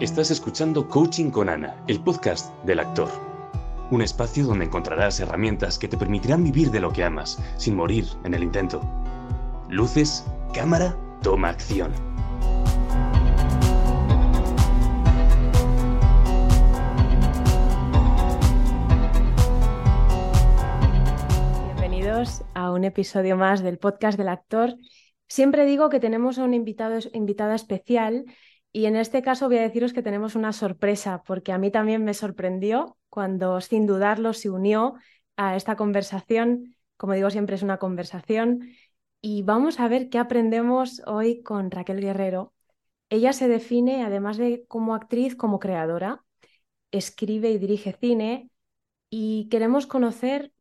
Estás escuchando Coaching con Ana, el podcast del actor. Un espacio donde encontrarás herramientas que te permitirán vivir de lo que amas, sin morir en el intento. Luces, cámara, toma acción. Bienvenidos a un episodio más del podcast del actor. Siempre digo que tenemos a un invitado, invitada especial y en este caso voy a deciros que tenemos una sorpresa, porque a mí también me sorprendió cuando sin dudarlo se unió a esta conversación. Como digo, siempre es una conversación. Y vamos a ver qué aprendemos hoy con Raquel Guerrero. Ella se define, además de como actriz, como creadora. Escribe y dirige cine. Y queremos conocer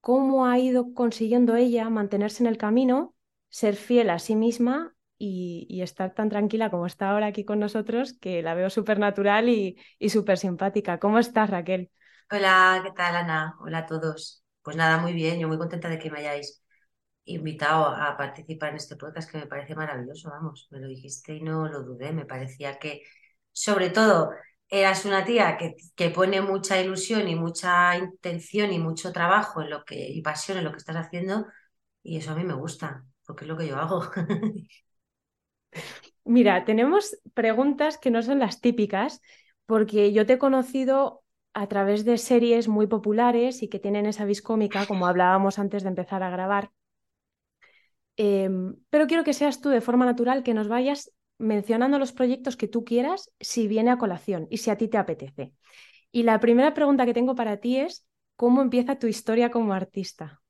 cómo ha ido consiguiendo ella mantenerse en el camino, ser fiel a sí misma y, estar tan tranquila como está ahora aquí con nosotros, que la veo súper natural y, y súper simpática. ¿Cómo estás, Raquel? Hola, ¿qué tal, Ana? Hola a todos. Pues nada, muy bien, yo muy contenta de que me hayáis invitado a participar en este podcast que me parece maravilloso, vamos, me lo dijiste y no lo dudé, me parecía que, sobre todo, eras una tía que, que pone mucha ilusión y mucha intención y mucho trabajo en lo que, y pasión en lo que estás haciendo, y eso a mí me gusta, porque es lo que yo hago. Mira, tenemos preguntas que no son las típicas, porque yo te he conocido a través de series muy populares y que tienen esa vis cómica, como hablábamos antes de empezar a grabar. Em, pero quiero que seas tú de forma natural que nos vayas mencionando los proyectos que tú quieras si viene a colación y si a ti te apetece. Y la primera pregunta que tengo para ti es, ¿cómo empieza tu historia como artista?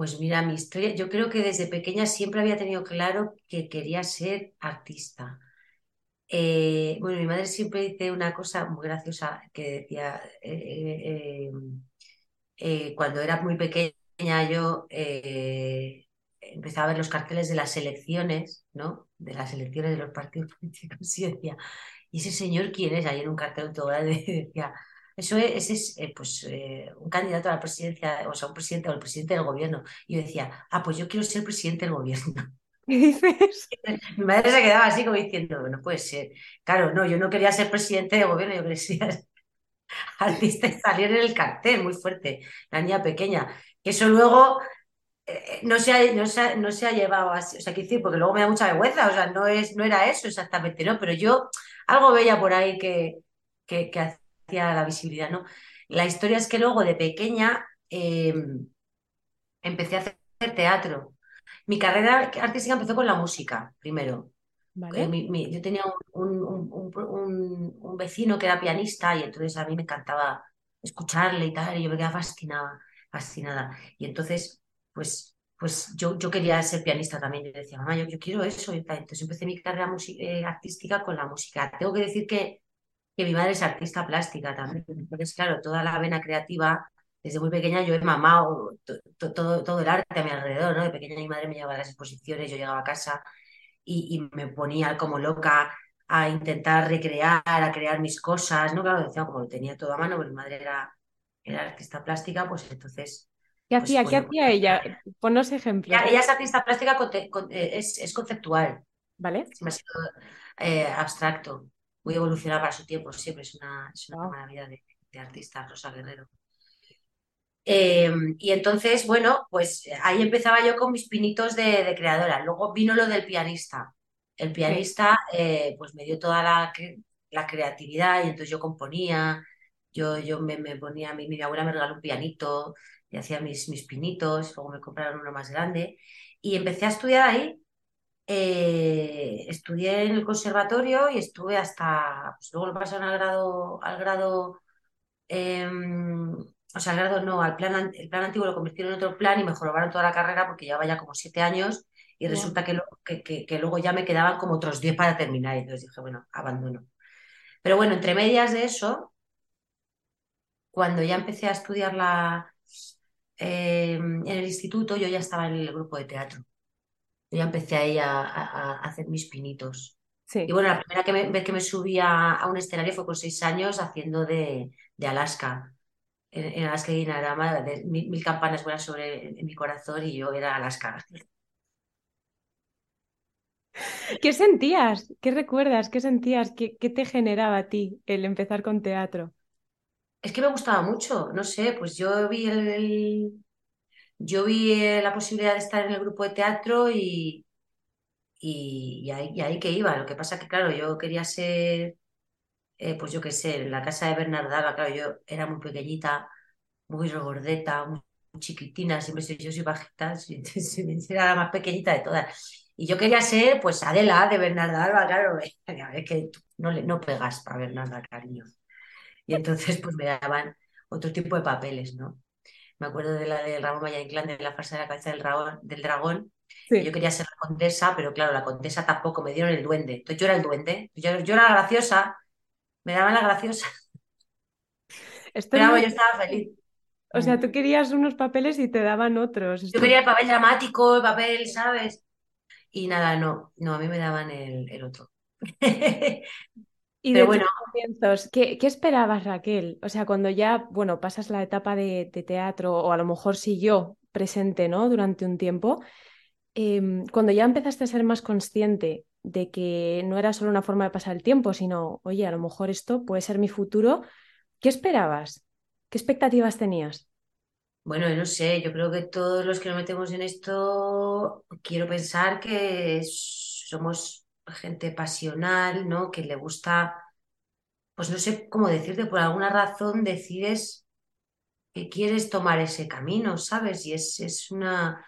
Pues mira, mi historia, yo creo que desde pequeña siempre había tenido claro que quería ser artista. Eh, bueno, mi madre siempre dice una cosa muy graciosa que decía, eh, eh, cuando era muy pequeña yo empezaba a ver los carteles de las elecciones, ¿no? De las elecciones de los partidos políticos y decía, ¿y ese señor quién es? Ahí en un cartel todo decía, eso es, es eh, pues, eh, un candidato a la presidencia, o sea, un presidente o el presidente del gobierno. Y yo decía, ah, pues yo quiero ser presidente del gobierno. ¿Qué dices? Mi madre se quedaba así como diciendo, no puede ser. Claro, no, yo no quería ser presidente del gobierno, yo quería ser artista y salir en el cartel muy fuerte, la niña pequeña. Eso luego eh, no, se ha, no, no se ha llevado así, o sea, qué decir, porque luego me da mucha vergüenza, o sea, no, es, no era eso exactamente, ¿no? Pero yo algo veía por ahí que, que, que la visibilidad, ¿no? La historia es que luego de pequeña eh, empecé a hacer teatro. Mi carrera artística empezó con la música, primero. Eh, yo tenía un, vecino que era pianista y entonces a mí me encantaba escucharle y tal, y yo me quedaba fascinada, fascinada. Y entonces, pues, pues yo, yo quería ser pianista también. Yo decía, mamá, yo, yo quiero eso. Entonces empecé mi carrera eh, artística con la música. Tengo que decir que que mi madre es artista plástica también. Entonces, claro, toda la vena creativa, desde muy pequeña yo he mamado todo, todo el arte a mi alrededor, ¿no? De pequeña mi madre me llevaba a las exposiciones, yo llegaba a casa y, me ponía como loca a intentar recrear, a crear mis cosas, ¿no? Claro, decía, como lo tenía todo a mano, porque mi madre era, era artista plástica, pues entonces... ¿Qué pues, hacía? ¿Qué hacía ella? Ponos ejemplos. Ella, es artista plástica, eh, es, es, conceptual. ¿Vale? Es demasiado eh, abstracto muy evolucionada para su tiempo, siempre. Es una, es una maravilla de, artista, Rosa Guerrero. Em, y entonces, bueno, pues ahí empezaba yo con mis pinitos de, creadora. Luego vino lo del pianista. El pianista eh, pues me dio toda la, la, creatividad y entonces yo componía, yo, yo me, ponía, mi, mi, abuela me regaló un pianito y hacía mis, mis pinitos, luego me compraron uno más grande. Y empecé a estudiar ahí eh, estudié en el conservatorio y estuve hasta, pues luego lo pasaron al grado, al grado, em, o sea, al grado no, al plan, el plan antiguo lo convirtieron en otro plan y me mejoraron toda la carrera porque llevaba ya como siete años y resulta que, que, luego ya me quedaban como otros diez para terminar. Y entonces dije, bueno, abandono. Pero bueno, entre medias de eso, cuando ya empecé a estudiar la, em, en el instituto, yo ya estaba en el grupo de teatro ya empecé ahí a, a, hacer mis pinitos. Y bueno, la primera vez que me subí a, un escenario fue con seis años haciendo de, de Alaska. En, Alaska y Dinarama, de mil, campanas buenas sobre en, mi corazón y yo era Alaska. ¿Qué sentías? ¿Qué recuerdas? ¿Qué sentías? ¿Qué, qué te generaba a ti el empezar con teatro? Es que me gustaba mucho, no sé, pues yo vi el, el- yo vi eh, la posibilidad de estar en el grupo de teatro y, y, ahí, ahí que iba. Lo que pasa que, claro, yo quería ser, eh, pues yo qué sé, en la casa de Bernardaba, claro, yo era muy pequeñita, muy regordeta, muy, chiquitina, siempre soy, yo soy bajita, entonces, era la más pequeñita de todas. Y yo quería ser, pues, Adela de Bernarda Alba, claro, es que no, le, no pegas para Bernarda, cariño. Y entonces, pues me daban otro tipo de papeles, ¿no? Me acuerdo de la de Ramón Valle Inclán, de la farsa de la cabeza del dragón, del dragón, yo quería ser la condesa, pero claro, la condesa tampoco, me dieron el duende. Entonces yo era el duende, yo, yo era la graciosa, me daban la graciosa, Esto es pero vamos, muy... yo estaba feliz. O sea, tú querías unos papeles y te daban otros. Yo quería el papel dramático, el papel, ¿sabes? Y nada, no, no, a mí me daban el, el otro. Y Pero de bueno, comienzos, ¿qué, qué esperabas, Raquel? O sea, cuando ya, bueno, pasas la etapa de, de teatro, o a lo mejor siguió presente, ¿no? Durante un tiempo, em, cuando ya empezaste a ser más consciente de que no era solo una forma de pasar el tiempo, sino, oye, a lo mejor esto puede ser mi futuro, ¿qué esperabas? ¿Qué expectativas tenías? bueno, yo no sé, yo creo que todos los que nos metemos en esto, quiero pensar que somos gente pasional, ¿no? Que le gusta, pues no sé cómo decirte, por alguna razón decides que quieres tomar ese camino, ¿sabes? Y es, es una,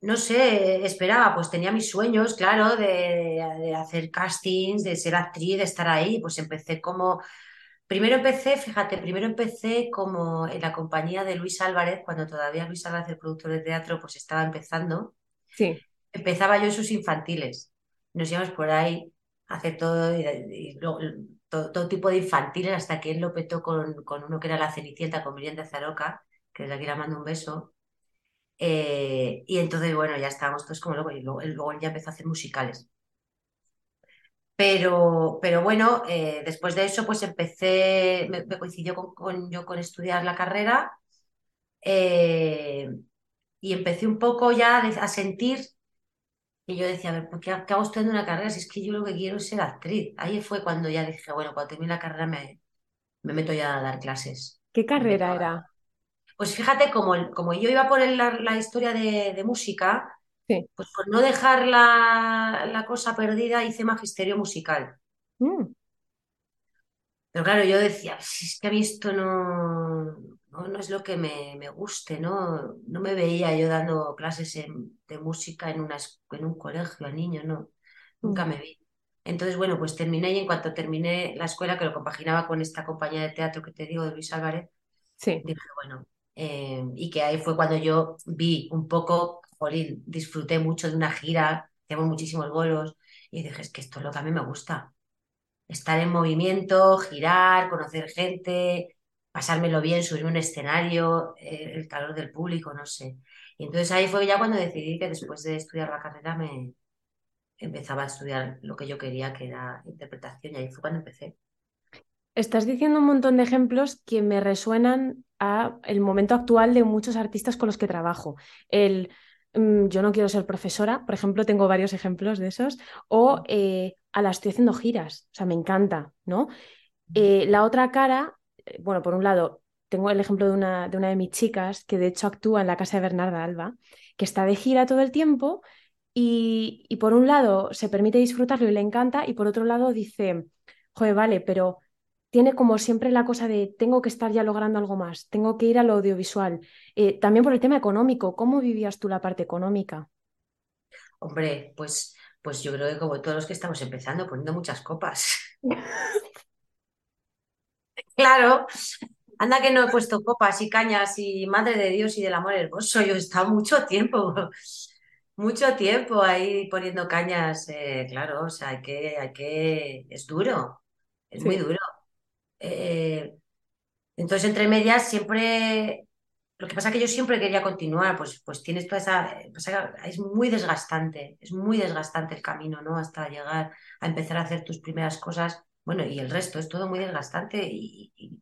no sé, esperaba, pues tenía mis sueños, claro, de, de hacer castings, de ser actriz, de estar ahí, pues empecé como Primero empecé, fíjate, primero empecé como en la compañía de Luis Álvarez, cuando todavía Luis Álvarez, el productor de teatro, pues estaba empezando. Sí, Empezaba yo en sus infantiles. Nos íbamos por ahí a hacer todo, todo, tipo de infantiles hasta que él lo petó con, con uno que era La Cenicienta, con Miriam de Zaroca, que desde aquí le mando un beso. Eh, y entonces, bueno, ya estábamos todos como locos y luego, él- ya empezó a hacer musicales. Pero, pero bueno, eh, después de eso, pues empecé, me, coincidió con, yo con estudiar la carrera eh, y empecé un poco ya a sentir que yo decía, a ver, ¿por qué, hago estudiando una carrera si es que yo lo que quiero es ser actriz? Ahí fue cuando ya dije, bueno, cuando termine la carrera me, me meto ya a dar clases. ¿qué carrera era? Pues fíjate, como, como yo iba por la, la historia de, de música, Sí. pues por no dejar la, la cosa perdida, hice magisterio musical. Mm, Pero claro, yo decía, si es que a mí esto no, no, no es lo que me, me guste, ¿no? No me veía yo dando clases en- de música en, una, en un colegio a niños, no, mm, nunca me vi. Entonces, bueno, pues terminé y en cuanto terminé la escuela, que lo compaginaba con esta compañía de teatro que te digo de Luis Álvarez, Sí. dije, bueno, eh, y que ahí fue cuando yo vi un poco, jolín, disfruté mucho de una gira, hacíamos muchísimos bolos, y dije, es que esto es lo que a mí me gusta estar en movimiento, girar, conocer gente, pasármelo bien, subirme un escenario, eh, el calor del público, no sé. Y entonces ahí fue ya cuando decidí que después de estudiar la carrera me empezaba a estudiar lo que yo quería, que era interpretación, y ahí fue cuando empecé. Estás diciendo un montón de ejemplos que me resuenan a el momento actual de muchos artistas con los que trabajo. El mm, yo no quiero ser profesora, por ejemplo, tengo varios ejemplos de esos, o eh, a la estoy haciendo giras, o sea, me encanta, ¿no? Eh, la otra cara, bueno, por un lado, tengo el ejemplo de una, de una de mis chicas que de hecho actúa en la casa de Bernarda Alba, que está de gira todo el tiempo y, y por un lado se permite disfrutarlo y le encanta, y por otro lado dice, joder, vale, pero tiene como siempre la cosa de tengo que estar ya logrando algo más, tengo que ir a lo audiovisual. Eh, también por el tema económico, ¿cómo vivías tú la parte económica? Hombre, pues, pues yo creo que como todos los que estamos empezando, poniendo muchas copas. Claro, anda que no he puesto copas y cañas y madre de Dios y del amor hermoso. Yo he estado mucho tiempo, mucho tiempo ahí poniendo cañas, eh, claro, o sea, hay que, hay que, es duro, es muy duro. Eh, entonces, entre medias, siempre, lo que pasa es que yo siempre quería continuar, pues, pues tienes toda esa, es muy desgastante, es muy desgastante el camino, ¿no? Hasta llegar a empezar a hacer tus primeras cosas. Bueno, y el resto es todo muy desgastante y, y-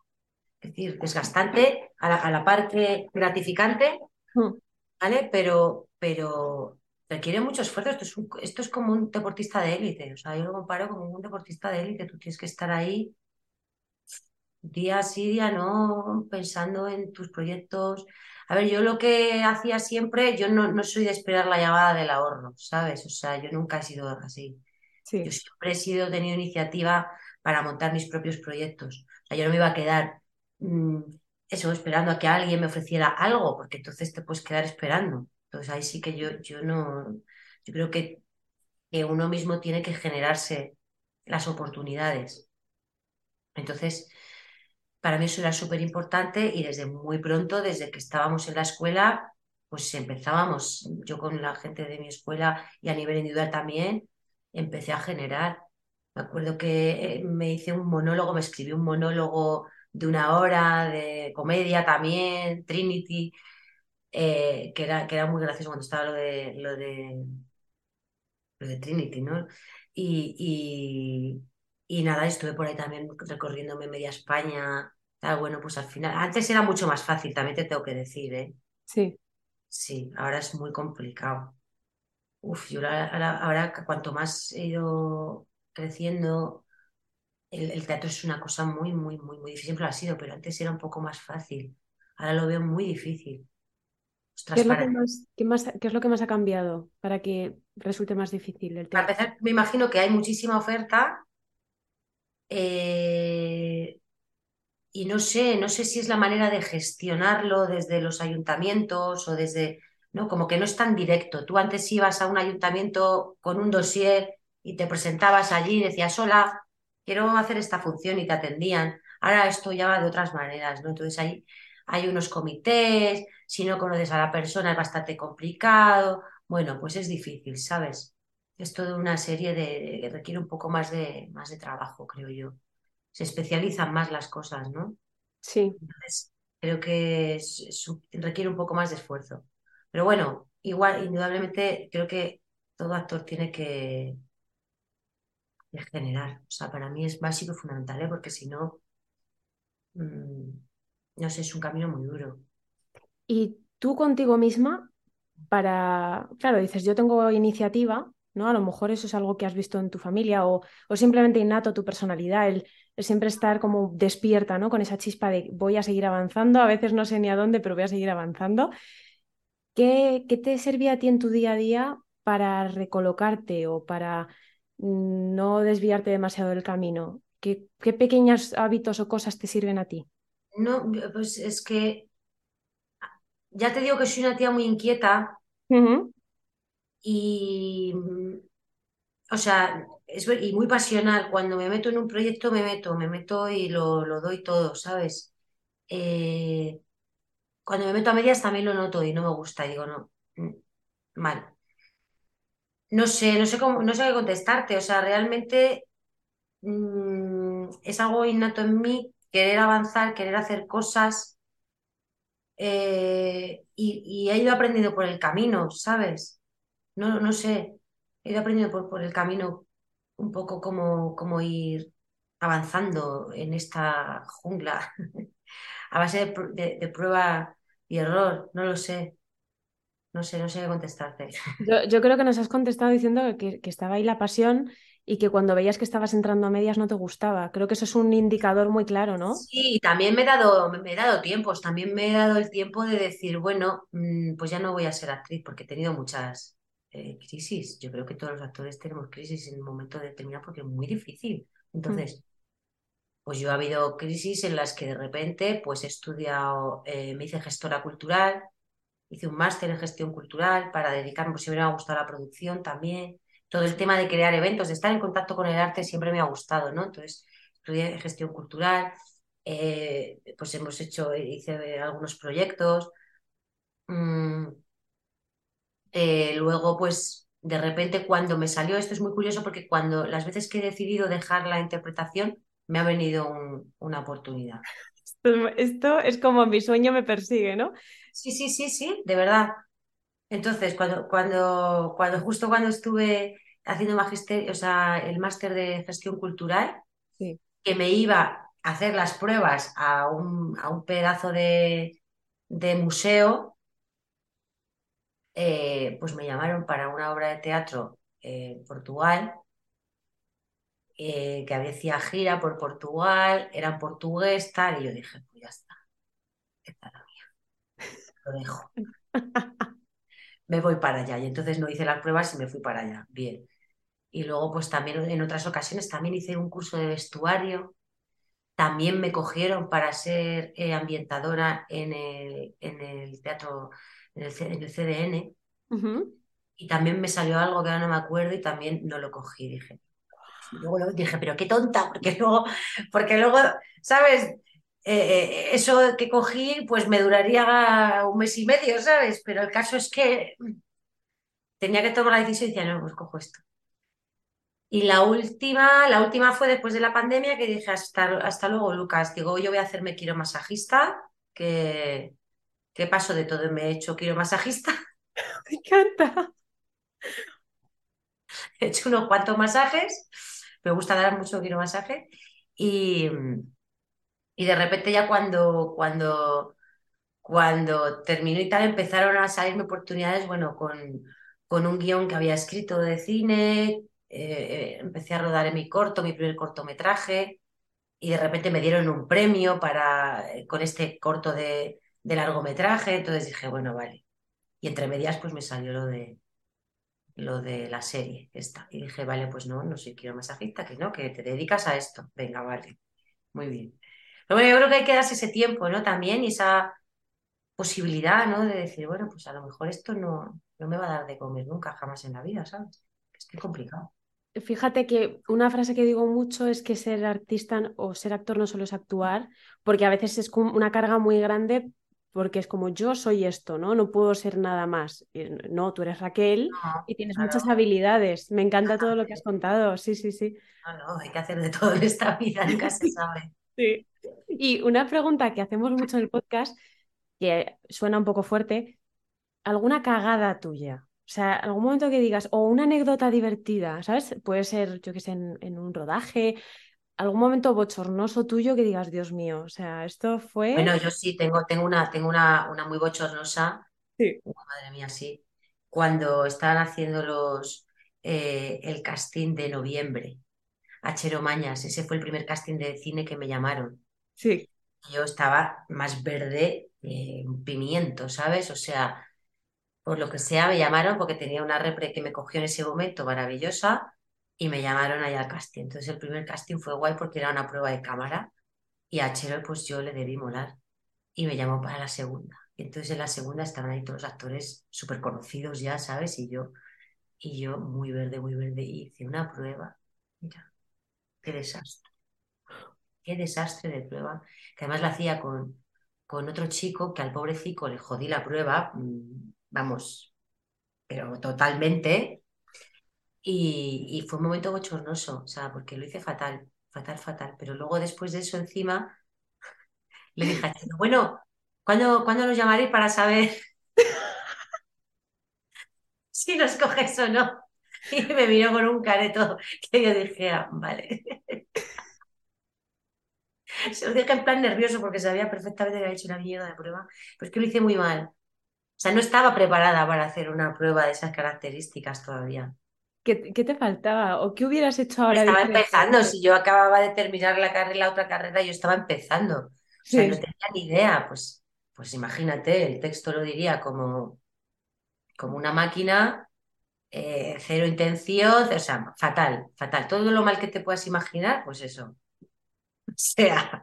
es decir, desgastante a la, a la par que gratificante, Mm. ¿vale? Pero, pero requiere mucho esfuerzo. Esto es, esto es como un deportista de élite. O sea, yo lo comparo como un deportista de élite. Tú tienes que estar ahí día sí, día no, pensando en tus proyectos. A ver, yo lo que hacía siempre, yo no, no soy de esperar la llamada del ahorro, ¿sabes? O sea, yo nunca he sido así. Yo siempre he sido, tenido iniciativa para montar mis propios proyectos. O sea, yo no me iba a quedar mm, eso, esperando a que alguien me ofreciera algo, porque entonces te puedes quedar esperando. Entonces ahí sí que yo, yo no, yo creo que, que uno mismo tiene que generarse las oportunidades. Entonces, para mí eso era súper importante y desde muy pronto, desde que estábamos en la escuela, pues empezábamos, yo con la gente de mi escuela y a nivel individual también, empecé a generar. Me acuerdo que eh, me hice un monólogo, me escribí un monólogo de una hora de comedia también, Trinity, eh, que, era, que era muy gracioso cuando estaba lo de, lo de, lo de Trinity, ¿no? Y, y, y nada, estuve por ahí también recorriéndome media España. Ah, bueno, pues al final, antes era mucho más fácil, también te tengo que decir, ¿eh? Sí. Sí, ahora es muy complicado. Uf, yo ahora, ahora, cuanto más he ido creciendo, el, teatro es una cosa muy, muy, muy, muy difícil. Siempre lo ha sido, pero antes era un poco más fácil. Ahora lo veo muy difícil. ¿Qué es, lo que más, ¿Qué es lo que más ha cambiado para que resulte más difícil el teatro? Para empezar, me imagino que hay muchísima oferta. Eh, y no sé, no sé si es la manera de gestionarlo desde los ayuntamientos o desde, ¿no? Como que no es tan directo. Tú antes ibas a un ayuntamiento con un dossier y te presentabas allí y decías, hola, quiero hacer esta función y te atendían. Ahora esto ya va de otras maneras, ¿no? Entonces hay, hay unos comités, si no conoces a la persona es bastante complicado. Bueno, pues es difícil, ¿sabes? Es toda una serie de, que requiere un poco más de, más de trabajo, creo yo. Se especializan más las cosas, ¿no? Sí. Entonces, creo que requiere un poco más de esfuerzo. Pero bueno, igual, indudablemente, creo que todo actor tiene que, generar. O sea, para mí es básico y fundamental, ¿eh? porque si no, mm, no sé, es un camino muy duro. Y tú contigo misma, para, claro, dices, yo tengo iniciativa, ¿no? A lo mejor eso es algo que has visto en tu familia o, o simplemente innato tu personalidad, el, siempre estar como despierta, ¿no? Con esa chispa de voy a seguir avanzando, a veces no sé ni a dónde, pero voy a seguir avanzando. ¿Qué, qué te servía a ti en tu día a día para recolocarte o para no desviarte demasiado del camino? ¿Qué, pequeños hábitos o cosas te sirven a ti? No, pues es que ya te digo que soy una tía muy inquieta y, o sea, es, y muy pasional. Cuando me meto en un proyecto, me meto, me meto y lo, lo doy todo, ¿sabes? Eh, cuando me meto a medias también lo noto y no me gusta digo, no, mm, mal. No sé, no sé cómo, no sé qué contestarte. O sea, realmente mm, es algo innato en mí, querer avanzar, querer hacer cosas. Eh, y, he ido aprendiendo por el camino, ¿sabes? No, no sé. He ido aprendiendo por, por el camino un poco cómo, ir avanzando en esta jungla a base de prueba y error. No lo sé. No sé, no sé qué contestarte. Yo, creo que nos has contestado diciendo que, estaba ahí la pasión y que cuando veías que estabas entrando a medias no te gustaba. Creo que eso es un indicador muy claro, ¿no? Sí, también me he dado, me he dado tiempos, también me he dado el tiempo de decir, bueno, mm, pues ya no voy a ser actriz porque he tenido muchas eh, crisis. Yo creo que todos los actores tenemos crisis en un momento determinado porque es muy difícil. Entonces, pues yo ha habido crisis en las que de repente pues he estudiado, eh, me hice gestora cultural, hice un máster en gestión cultural para dedicarme, pues siempre me ha gustado la producción también. Todo el tema de crear eventos, de estar en contacto con el arte siempre me ha gustado, ¿no? Entonces, estudié gestión cultural, eh, pues hemos hecho, hice algunos proyectos. Mm, eh, luego, pues, de repente, cuando me salió, esto es muy curioso porque cuando las veces que he decidido dejar la interpretación, me ha venido una oportunidad. Esto es como mi sueño me persigue, ¿no? Sí, sí, sí, sí, de verdad. Entonces, cuando, cuando, cuando justo cuando estuve haciendo magisterio, o sea, el máster de gestión cultural, que me iba a hacer las pruebas a un, a un pedazo de, museo, eh, pues me llamaron para una obra de teatro en Portugal, eh, que había gira por Portugal, era portugués, tal, y yo dije, pues ya está, esta es la mía, lo dejo. me voy para allá. Y entonces no hice las pruebas y me fui para allá. Bien. Y luego, pues también en otras ocasiones, también hice un curso de vestuario. También me cogieron para ser eh, ambientadora en el, en el teatro, en el, en el CDN. Y también me salió algo que ahora no me acuerdo y también no lo cogí. Dije, luego dije, pero qué tonta, porque luego, porque luego, ¿sabes? Eh, eso que cogí, pues me duraría un mes y medio, ¿sabes? Pero el caso es que tenía que tomar la decisión y decía, no, pues cojo esto. Y la última, la última fue después de la pandemia que dije, hasta, hasta luego, Lucas. Digo, yo voy a hacerme masajista que, ¿qué paso de todo me he hecho masajista Me encanta. He hecho unos cuantos masajes, me gusta dar mucho masaje y, y de repente ya cuando, cuando, cuando terminó y tal, empezaron a salirme oportunidades, bueno, con, con un guion que había escrito de cine, eh, eh, empecé a rodar en mi corto, mi primer cortometraje, y de repente me dieron un premio para, eh, con este corto de, de largometraje, entonces dije, bueno, vale. Y entre medias pues me salió lo de, lo de la serie esta. Y dije, vale, pues no, no soy quiero masajista, que no, que te dedicas a esto. Venga, vale. Muy bien. Pero bueno, yo creo que hay que darse ese tiempo, ¿no? También y esa posibilidad, ¿no? De decir, bueno, pues a lo mejor esto no, no me va a dar de comer nunca, jamás en la vida, ¿sabes? Es que es complicado. Fíjate que una frase que digo mucho es que ser artista o ser actor no solo es actuar, porque a veces es una carga muy grande porque es como yo soy esto, ¿no? No puedo ser nada más. No, tú eres Raquel y tienes muchas habilidades. Me encanta todo lo que has contado. Sí, sí, sí. No, no, hay que hacer de todo en esta vida, nunca se sabe. Sí. Y una pregunta que hacemos mucho en el podcast, que suena un poco fuerte, ¿alguna cagada tuya? O sea, algún momento que digas, o una anécdota divertida, ¿sabes? Puede ser, yo qué sé, en, un rodaje, algún momento bochornoso tuyo que digas, Dios mío, o sea, esto fue. Bueno, yo sí tengo, tengo una, tengo una, una muy bochornosa. Sí. madre mía, sí. Cuando estaban haciendo los eh, el casting de noviembre. Achero Mañas, ese fue el primer casting de cine que me llamaron. Sí. Yo estaba más verde un pimiento, ¿sabes? O sea, por lo que sea, me llamaron porque tenía una repre que me cogió en ese momento maravillosa y me llamaron allá al casting. Entonces el primer casting fue guay porque era una prueba de cámara y a Chero pues yo le debí molar y me llamó para la segunda. Entonces en la segunda estaban ahí todos los actores súper conocidos ya, ¿sabes? Y yo, y yo muy verde, muy verde, hice una prueba. Mira, qué desastre. Qué desastre de prueba. Que además la hacía con, con otro chico que al pobrecito le jodí la prueba, mm, vamos, pero totalmente. Y, fue un momento bochornoso, o sea, porque lo hice fatal, fatal, fatal. Pero luego después de eso encima, le dije bueno, ¿cuándo, ¿cuándo nos llamaré para saber si nos coges o no? Y me miró con un careto que yo dije, ah, vale. Se lo dije en plan nervioso porque sabía perfectamente que había hecho una mierda de prueba, pero es que lo hice muy mal. O sea, no estaba preparada para hacer una prueba de esas características todavía. ¿Qué, te faltaba? ¿O qué hubieras hecho ahora? Estaba empezando, si yo acababa de terminar la carrera, la otra carrera, yo estaba empezando. O sea, no tenía ni idea. Pues, pues imagínate, el texto lo diría como, como una máquina, eh, cero intención, o sea, fatal, fatal. Todo lo mal que te puedas imaginar, pues eso. O sea.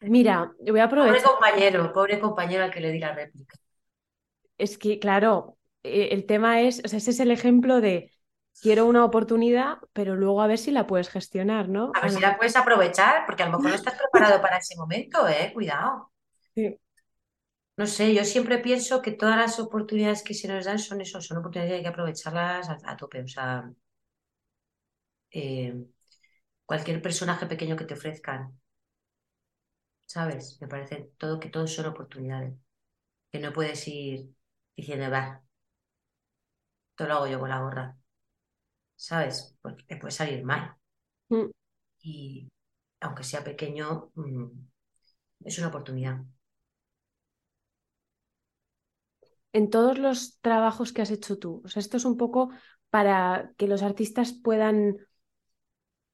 Mira, voy a aprovechar. Pobre compañero, pobre compañero al que le di la réplica. Es que, claro, eh, el tema es, o sea, ese es el ejemplo de quiero una oportunidad, pero luego a ver si la puedes gestionar, ¿no? A ver si la puedes aprovechar, porque a lo mejor no estás preparado para ese momento, ¿eh? Cuidado. Sí. No sé, yo siempre pienso que todas las oportunidades que se nos dan son eso, son oportunidades que hay que aprovecharlas a, tope. O sea, eh, cualquier personaje pequeño que te ofrezcan, ¿sabes? Me parece todo que todos son oportunidades. Que no puedes ir diciendo, va, lo hago yo con la gorra. ¿Sabes? Porque te puede salir mal. Mm. Y aunque sea pequeño, mm, es una oportunidad. en todos los trabajos que has hecho tú? O sea, esto es un poco para que los artistas puedan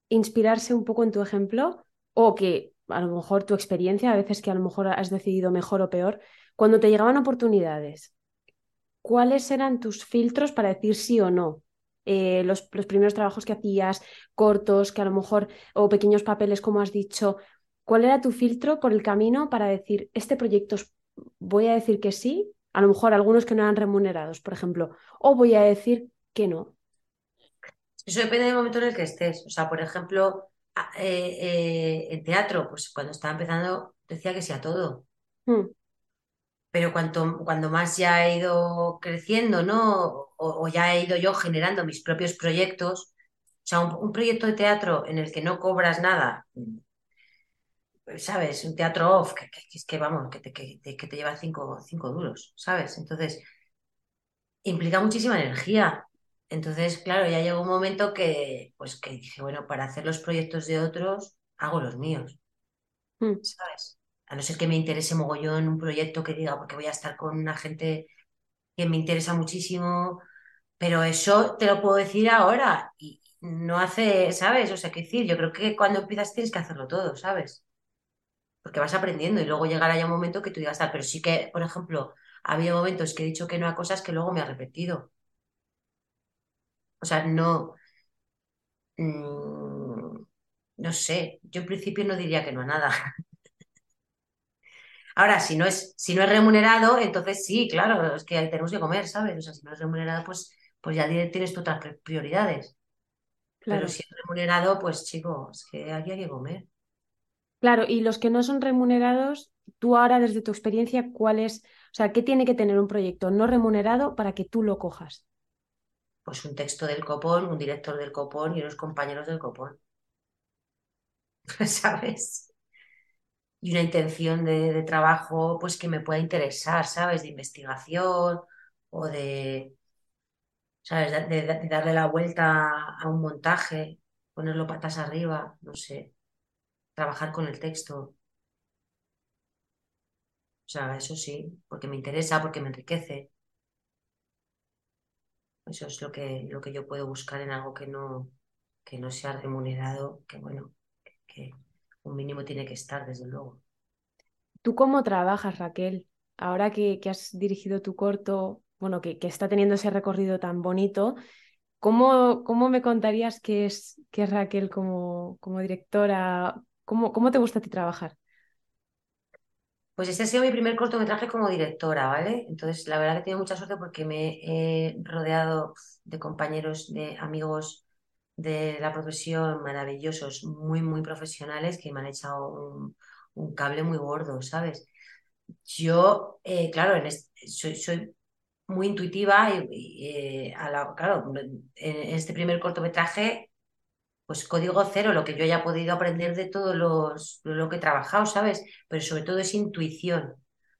inspirarse un poco en tu ejemplo o que a lo mejor tu experiencia, a veces que a lo mejor has decidido mejor o peor, cuando te llegaban oportunidades, ¿cuáles eran tus filtros para decir sí o no? Eh, los, primeros trabajos que hacías, cortos, que a lo mejor, o pequeños papeles, como has dicho, ¿cuál era tu filtro por el camino para decir, este proyecto voy a decir que sí, a lo mejor algunos que no eran remunerados, por ejemplo, o voy a decir que no? Eso depende del momento en el que estés. O sea, por ejemplo, eh, eh, en teatro, pues cuando estaba empezando decía que sí a todo. Hmm. Pero cuanto, cuando más ya he ido creciendo, ¿no? O, ya he ido yo generando mis propios proyectos, o sea, un, proyecto de teatro en el que no cobras nada, ¿sabes? Un teatro off, que, es que vamos, que te, que, te lleva cinco, cinco duros, ¿sabes? Entonces, implica muchísima energía. Entonces, claro, ya llegó un momento que, pues, que dije, bueno, para hacer los proyectos de otros, hago los míos. Hmm. ¿Sabes? A no ser que me interese mogollón un proyecto que diga, porque voy a estar con una gente que me interesa muchísimo, pero eso te lo puedo decir ahora y no hace, ¿sabes? O sea, qué decir, yo creo que cuando empiezas tienes que hacerlo todo, ¿sabes? Porque vas aprendiendo y luego llegará ya un momento que tú digas, tal, pero sí que, por ejemplo, ha habido momentos que he dicho que no a cosas que luego me he repetido. O sea, no. Mm, no sé, yo en principio no diría que no a nada. Ahora, si no es, si no es remunerado, entonces sí, claro, es que tenemos que comer, ¿sabes? O sea, si no es remunerado, pues, pues ya tienes tú otras prioridades. Claro. Pero si es remunerado, pues chicos, que aquí hay que comer. Claro, y los que no son remunerados, tú ahora desde tu experiencia, ¿cuál es, o sea, qué tiene que tener un proyecto no remunerado para que tú lo cojas? pues un texto del copón, un director del copón y unos compañeros del copón. ¿Sabes? Y una intención de, trabajo pues que me pueda interesar, ¿sabes? De investigación o de, ¿sabes? De, darle la vuelta a un montaje, ponerlo patas arriba, no sé, trabajar con el texto. O sea, eso sí, porque me interesa, porque me enriquece. Eso es lo que, lo que yo puedo buscar en algo que no, que no sea remunerado, que bueno, que, un mínimo tiene que estar, desde luego. ¿Tú cómo trabajas, Raquel? Ahora que, has dirigido tu corto, bueno, que, está teniendo ese recorrido tan bonito, ¿cómo, cómo me contarías qué es, qué es Raquel como, como directora? ¿Cómo, ¿Cómo te gusta a ti trabajar? Pues este ha sido mi primer cortometraje como directora, ¿vale? Entonces, la verdad que he tenido mucha suerte porque me he rodeado de compañeros, de amigos de la profesión maravillosos, muy, muy profesionales que me han echado un, cable muy gordo, ¿sabes? Yo, eh, claro, soy, muy intuitiva y, eh, claro, en este primer cortometraje pues código cero, lo que yo haya podido aprender de todo los, lo que he trabajado, ¿sabes? Pero sobre todo es intuición.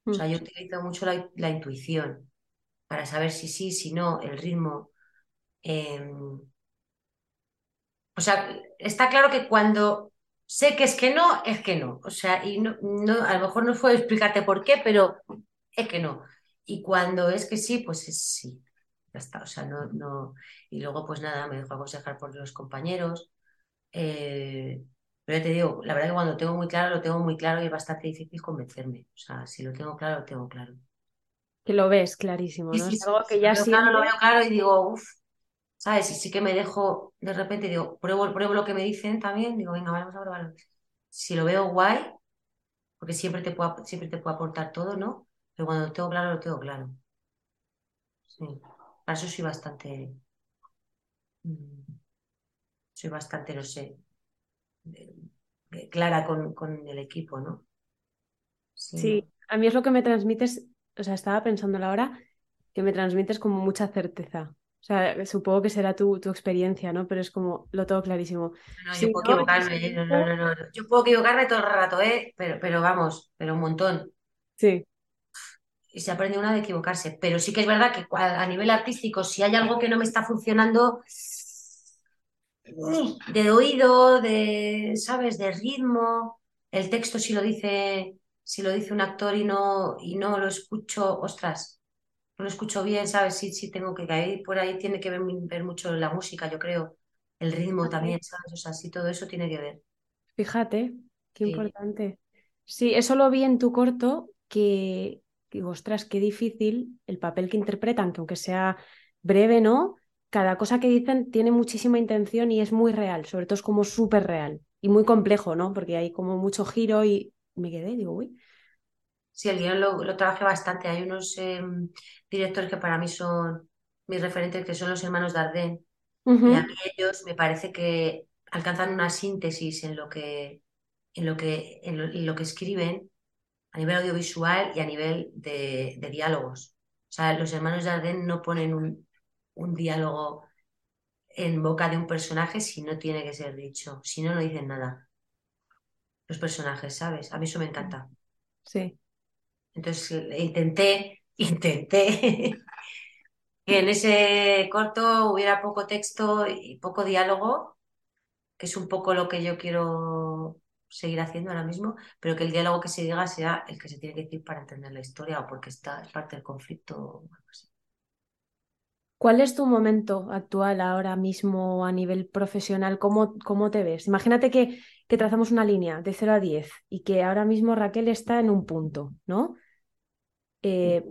O sea, yo mm. utilizo mucho la, intuición para saber si sí, si no, el ritmo. Em, o sea, está claro que cuando sé que es que no, es que no. O sea, y no, no, a lo mejor no puedo explicarte por qué, pero es que no. Y cuando es que sí, pues es sí. Ya está. O sea, no, no. Y luego, pues nada, me dejo aconsejar por los compañeros. Eh, pero ya te digo, la verdad que cuando tengo muy claro, lo tengo muy claro y es bastante difícil convencerme. O sea, si lo tengo claro, lo tengo claro. Que lo ves clarísimo, ¿no? es algo que ya sí. Claro, lo veo claro y digo, uff, ¿sabes? Y sí que me dejo, de repente digo, pruebo, pruebo lo que me dicen también, digo, venga, vamos a probarlo. Si lo veo guay, porque siempre te puedo, siempre te puedo aportar todo, ¿no? Pero cuando lo tengo claro, lo tengo claro. Sí. Para eso soy bastante. Mm, soy bastante, no sé, clara con, el equipo, ¿no? Sí. a mí es lo que me transmites, o sea, estaba pensando ahora que me transmites como mucha certeza. Sea, supongo que será tu, tu experiencia, ¿no? Pero es como lo tengo clarísimo. No, yo puedo equivocarme, ¿eh? no, no, no, Yo puedo equivocarme todo el rato, ¿eh? Pero, pero vamos, pero un montón. Sí. Y se aprende una de equivocarse. Pero sí que es verdad que a nivel artístico, si hay algo que no me está funcionando, de oído, de, ¿sabes? De ritmo. El texto si lo dice, si lo dice un actor y no, y no lo escucho, ostras, no lo escucho bien, ¿sabes? Sí, sí, tengo que caer por ahí, tiene que ver, ver mucho la música, yo creo, el ritmo también, ¿sabes? O sea, sí, todo eso tiene que ver. Fíjate, qué importante. Sí, eso lo vi en tu corto, que, que, ostras, qué difícil el papel que interpretan, que aunque sea breve, ¿no? Cada cosa que dicen tiene muchísima intención y es muy real, sobre todo es como súper real y muy complejo, ¿no? Porque hay como mucho giro y me quedé, digo, uy. Sí, el guion lo, trabajé bastante. Hay unos em, directores que para mí son mis referentes, que son los hermanos Dardenne. Y a mí ellos me parece que alcanzan una síntesis en lo que, en lo que, en lo, que escriben a nivel audiovisual y a nivel de, diálogos. O sea, los hermanos Dardenne no ponen un, un diálogo en boca de un personaje si no tiene que ser dicho, si no, no dicen nada. Los personajes, ¿sabes? A mí eso me encanta. Sí. Entonces intenté, intenté que en ese corto hubiera poco texto y poco diálogo, que es un poco lo que yo quiero seguir haciendo ahora mismo, pero que el diálogo que se diga sea el que se tiene que decir para entender la historia o porque está, es parte del conflicto. ¿Cuál es tu momento actual ahora mismo a nivel profesional? ¿Cómo, cómo te ves? Imagínate que, que, trazamos una línea de 0 a 10 y que ahora mismo Raquel está en un punto, ¿no? Eh,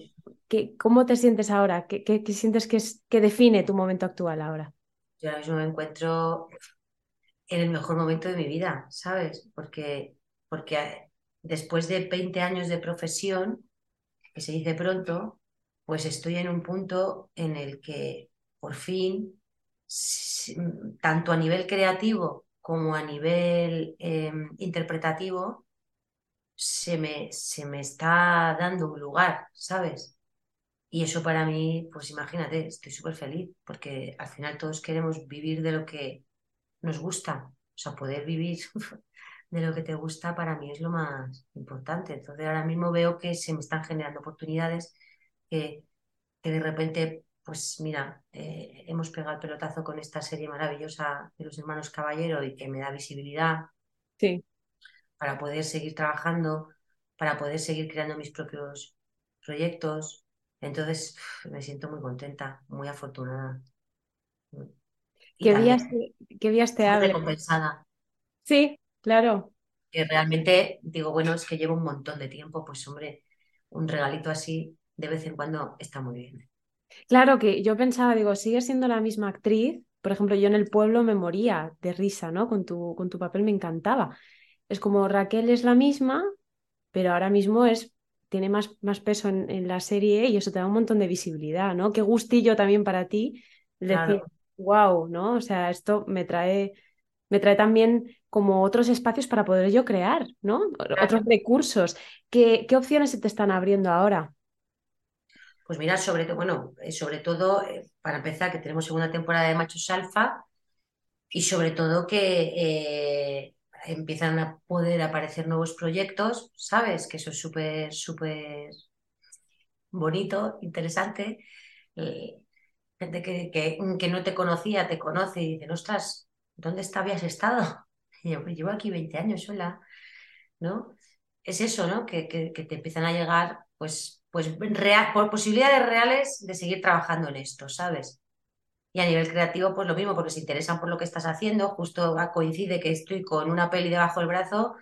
¿Cómo te sientes ahora? ¿Qué, qué, sientes que, es, que define tu momento actual ahora? Yo ahora mismo me encuentro en el mejor momento de mi vida, ¿sabes? Porque, porque después de 20 años de profesión, que se dice pronto, pues estoy en un punto en el que por fin, tanto a nivel creativo como a nivel em, interpretativo, se me, se me está dando un lugar, ¿sabes? Y eso para mí, pues imagínate, estoy súper feliz, porque al final todos queremos vivir de lo que nos gusta, o sea, poder vivir de lo que te gusta para mí es lo más importante. Entonces ahora mismo veo que se me están generando oportunidades que, de repente, pues mira, eh, hemos pegado el pelotazo con esta serie maravillosa de los hermanos Caballero y que me da visibilidad sí. para poder seguir trabajando, para poder seguir creando mis propios proyectos. Entonces me siento muy contenta, muy afortunada. ¿Qué días, ¿Qué te hablan? Recompensada. Sí, claro. Que realmente digo, bueno, es que llevo un montón de tiempo, pues hombre, un regalito así de vez en cuando está muy bien. Claro que yo pensaba, digo, sigue siendo la misma actriz. Por ejemplo, yo en el pueblo me moría de risa, ¿no? Con tu, con tu papel me encantaba. Es como Raquel es la misma, pero ahora mismo es, tiene más, más peso en, la serie y eso te da un montón de visibilidad, ¿no? Qué gustillo también para ti decir, wow, ¿no? O sea, esto me trae, me trae también como otros espacios para poder yo crear, ¿no? Otros recursos. ¿Qué, ¿Qué opciones se te están abriendo ahora? Pues mira, sobre todo, bueno, eh, sobre todo, eh, para empezar, que tenemos segunda temporada de Machos Alfa y sobre todo que eh, empiezan a poder aparecer nuevos proyectos, ¿sabes? Que eso es súper, súper bonito, interesante. gente que, que, no te conocía, te conoce y dice, ostras, ¿dónde habías estado? Y yo, pues llevo aquí 20 años sola, ¿no? Es eso, ¿no? Que, que, que te empiezan a llegar, pues, pues por posibilidades reales de seguir trabajando en esto, ¿sabes? Y a nivel creativo, pues lo mismo, porque se interesan por lo que estás haciendo, justo coincide que estoy con una peli debajo del brazo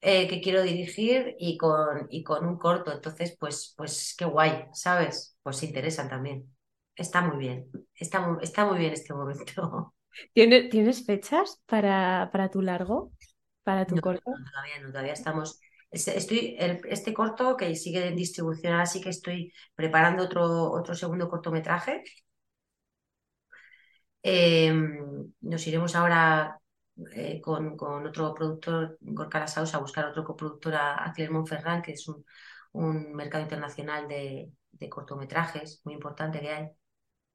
eh, que quiero dirigir y con, y con un corto, entonces, pues, pues qué guay, ¿sabes? Pues se interesan también. Está muy bien, está muy, está muy bien este momento. ¿Tienes, ¿Tienes fechas para, para tu largo, para tu corto? No, todavía no, todavía estamos Estoy, este corto que sigue en distribución, así que estoy preparando otro, otro segundo cortometraje. Em, nos iremos ahora eh, con, otro productor, Gorka Lasaus, a buscar otro coproductor a, Clermont Ferrand, que es un, mercado internacional de, cortometrajes muy importante que hay.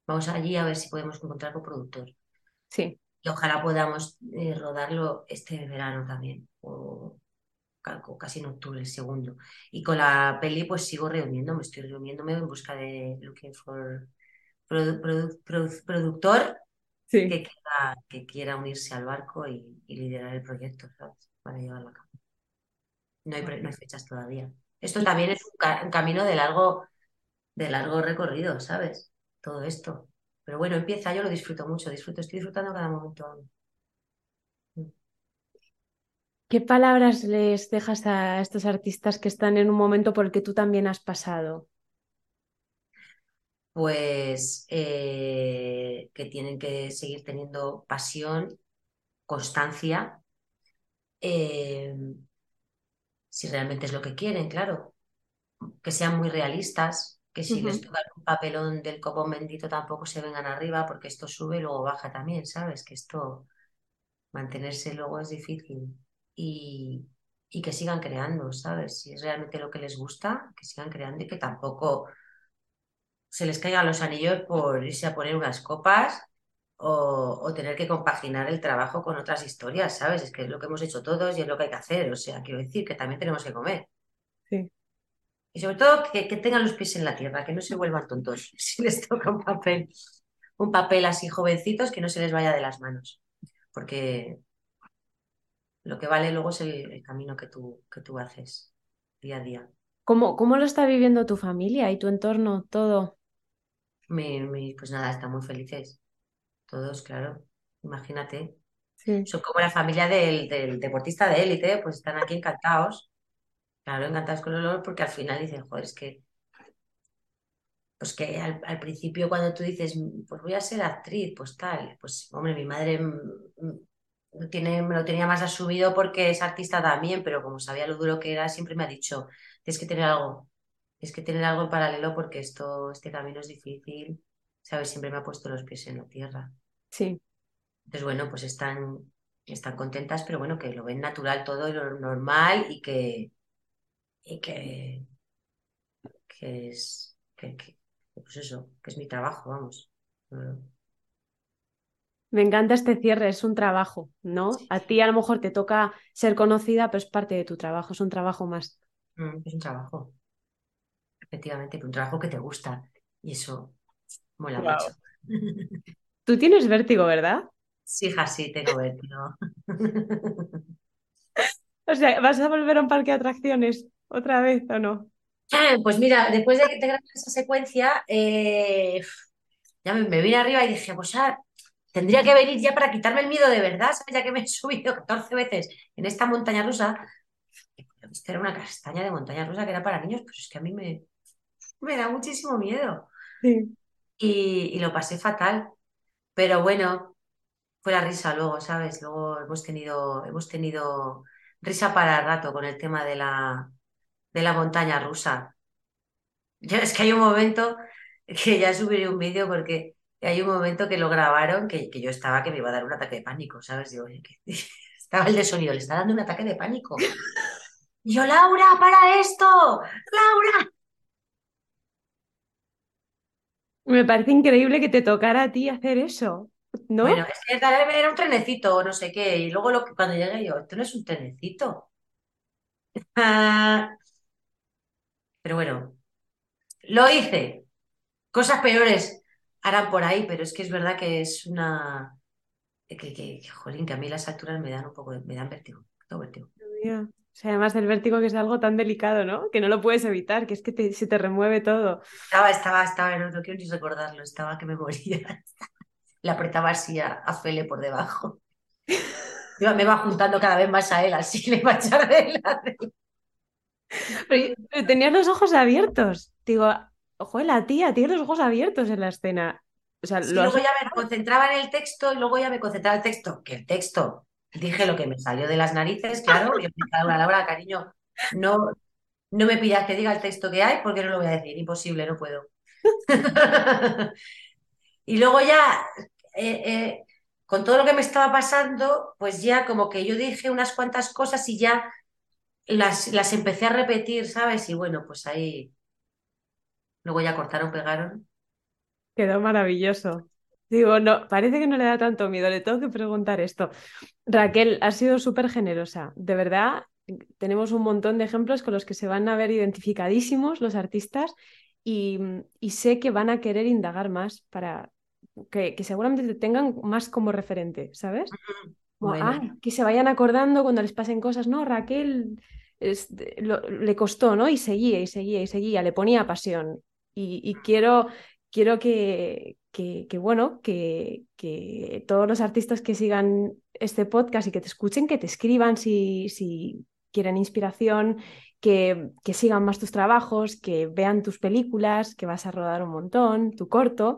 Vamos allí a ver si podemos encontrar coproductor. Sí. Y ojalá podamos eh, rodarlo este verano también, casi en octubre, el segundo. Y con la peli pues sigo reuniéndome, estoy reuniéndome en busca de Looking for productor que, quiera, que, quiera, unirse al barco y, liderar el proyecto, Para llevarlo a cabo. No hay, no hay fechas todavía. Esto también es un, camino de largo, de largo recorrido, ¿sabes? Todo esto. Pero bueno, empieza, yo lo disfruto mucho, disfruto, estoy disfrutando cada momento. ¿Qué palabras les dejas a estos artistas que están en un momento por el que tú también has pasado? Pues eh, que tienen que seguir teniendo pasión, constancia, eh, si realmente es lo que quieren, claro, que sean muy realistas, que si les toca un papelón del copón bendito tampoco se vengan arriba, porque esto sube y luego baja también, ¿sabes? Que esto, mantenerse luego es difícil. Y, y que sigan creando, ¿sabes? Si es realmente lo que les gusta, que sigan creando y que tampoco se les caigan los anillos por irse a poner unas copas o, tener que compaginar el trabajo con otras historias, ¿sabes? Es que es lo que hemos hecho todos y es lo que hay que hacer. O sea, quiero decir que también tenemos que comer. Sí. Y sobre todo que, tengan los pies en la tierra, que no se vuelvan tontos si les toca un papel, un papel así jovencitos, que no se les vaya de las manos. Porque lo que vale luego es el, camino que tú, que tú haces día a día. ¿Cómo, ¿Cómo lo está viviendo tu familia y tu entorno, todo? pues nada, están muy felices. Todos, claro. Imagínate. Son como la familia del, del deportista de élite, pues están aquí encantados. Claro, encantados con el olor porque al final dicen, joder, es que, pues que al, al, principio cuando tú dices, pues voy a ser actriz, pues tal, pues hombre, mi madre tiene, me lo tenía más asumido porque es artista también, pero como sabía lo duro que era, siempre me ha dicho, tienes que tener algo, tienes que tener algo en paralelo porque esto, este camino es difícil, ¿sabes? Siempre me ha puesto los pies en la tierra. Sí. Entonces, bueno, pues están, están contentas, pero bueno, que lo ven natural todo y lo normal y que, y que, que es, que, pues eso, que es mi trabajo, vamos. Me encanta este cierre, es un trabajo, ¿no? A ti a lo mejor te toca ser conocida, pero es parte de tu trabajo, es un trabajo más. Mm, es un trabajo, efectivamente, un trabajo que te gusta y eso mola mucho. Tú tienes vértigo, ¿verdad? Sí, hija, sí, tengo vértigo. o sea, ¿vas a volver a un parque de atracciones otra vez o no? Pues mira, después de que te grabé esa secuencia, eh, ya me, vine arriba y dije, pues ya tendría que venir ya para quitarme el miedo de verdad, ¿sabes? Ya que me he subido 14 veces en esta montaña rusa. Esta era una castaña de montaña rusa que era para niños, pues es que a mí me, me da muchísimo miedo. Sí. Y, y lo pasé fatal. Pero bueno, fue la risa luego, ¿sabes? Luego hemos tenido, hemos tenido risa para el rato con el tema de la, de la montaña rusa. Yo, es que hay un momento que ya subiré un vídeo porque hay un momento que lo grabaron que, yo estaba que me iba a dar un ataque de pánico, ¿sabes? Digo, estaba el de sonido, le está dando un ataque de pánico. Y yo, Laura, para esto, Laura. Me parece increíble que te tocara a ti hacer eso, ¿no? Bueno, es que era un trenecito o no sé qué. Y luego lo, cuando llegué yo, esto no es un trenecito. Pero bueno, lo hice. Cosas peores harán por ahí, pero es que es verdad que es una... Que, que, jolín, que a mí las alturas me dan un poco, me dan vértigo, todo vértigo. O sea, además del vértigo que es algo tan delicado, ¿no? Que no lo puedes evitar, que es que se te remueve todo. Estaba, estaba, estaba, no, quiero ni recordarlo, estaba que me moría. Le apretaba así a, Fele por debajo. me va juntando cada vez más a él, así le iba a echar de Pero, tenías los ojos abiertos. Digo, ojo, la tía tiene los ojos abiertos en la escena. O sea, luego ya me concentraba en el texto y luego ya me concentraba en el texto. Que el texto, dije lo que me salió de las narices, claro, y empezaba una palabra, cariño, no, no me pidas que diga el texto que hay porque no lo voy a decir, imposible, no puedo. y luego ya, eh, eh, con todo lo que me estaba pasando, pues ya como que yo dije unas cuantas cosas y ya las, las empecé a repetir, ¿sabes? Y bueno, pues ahí Luego ya cortaron, pegaron. Quedó maravilloso. Digo, no, parece que no le da tanto miedo, le tengo que preguntar esto. Raquel, ha sido súper generosa. De verdad, tenemos un montón de ejemplos con los que se van a ver identificadísimos los artistas y, sé que van a querer indagar más para que, seguramente te tengan más como referente, ¿sabes? que se vayan acordando cuando les pasen cosas. No, Raquel le costó, ¿no? Y seguía y seguía y seguía, le ponía pasión y, quiero, quiero que, que, bueno, que, que, todos los artistas que sigan este podcast y que te escuchen, que te escriban si, si quieren inspiración, que, que, sigan más tus trabajos, que vean tus películas, que vas a rodar un montón, tu corto,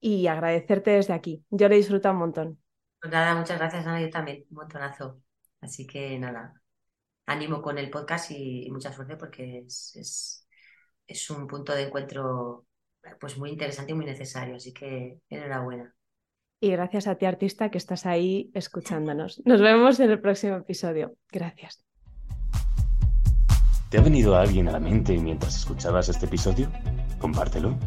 y agradecerte desde aquí. Yo lo he disfrutado un montón. Pues nada, muchas gracias, Ana, yo también, un montonazo. Así que nada, ánimo con el podcast y, mucha suerte porque es, es, un punto de encuentro pues muy interesante y muy necesario. Así que enhorabuena. Y gracias a ti, artista, que estás ahí escuchándonos. Nos vemos en el próximo episodio. Gracias. ¿Te ha venido alguien a la mente mientras escuchabas este episodio? Compártelo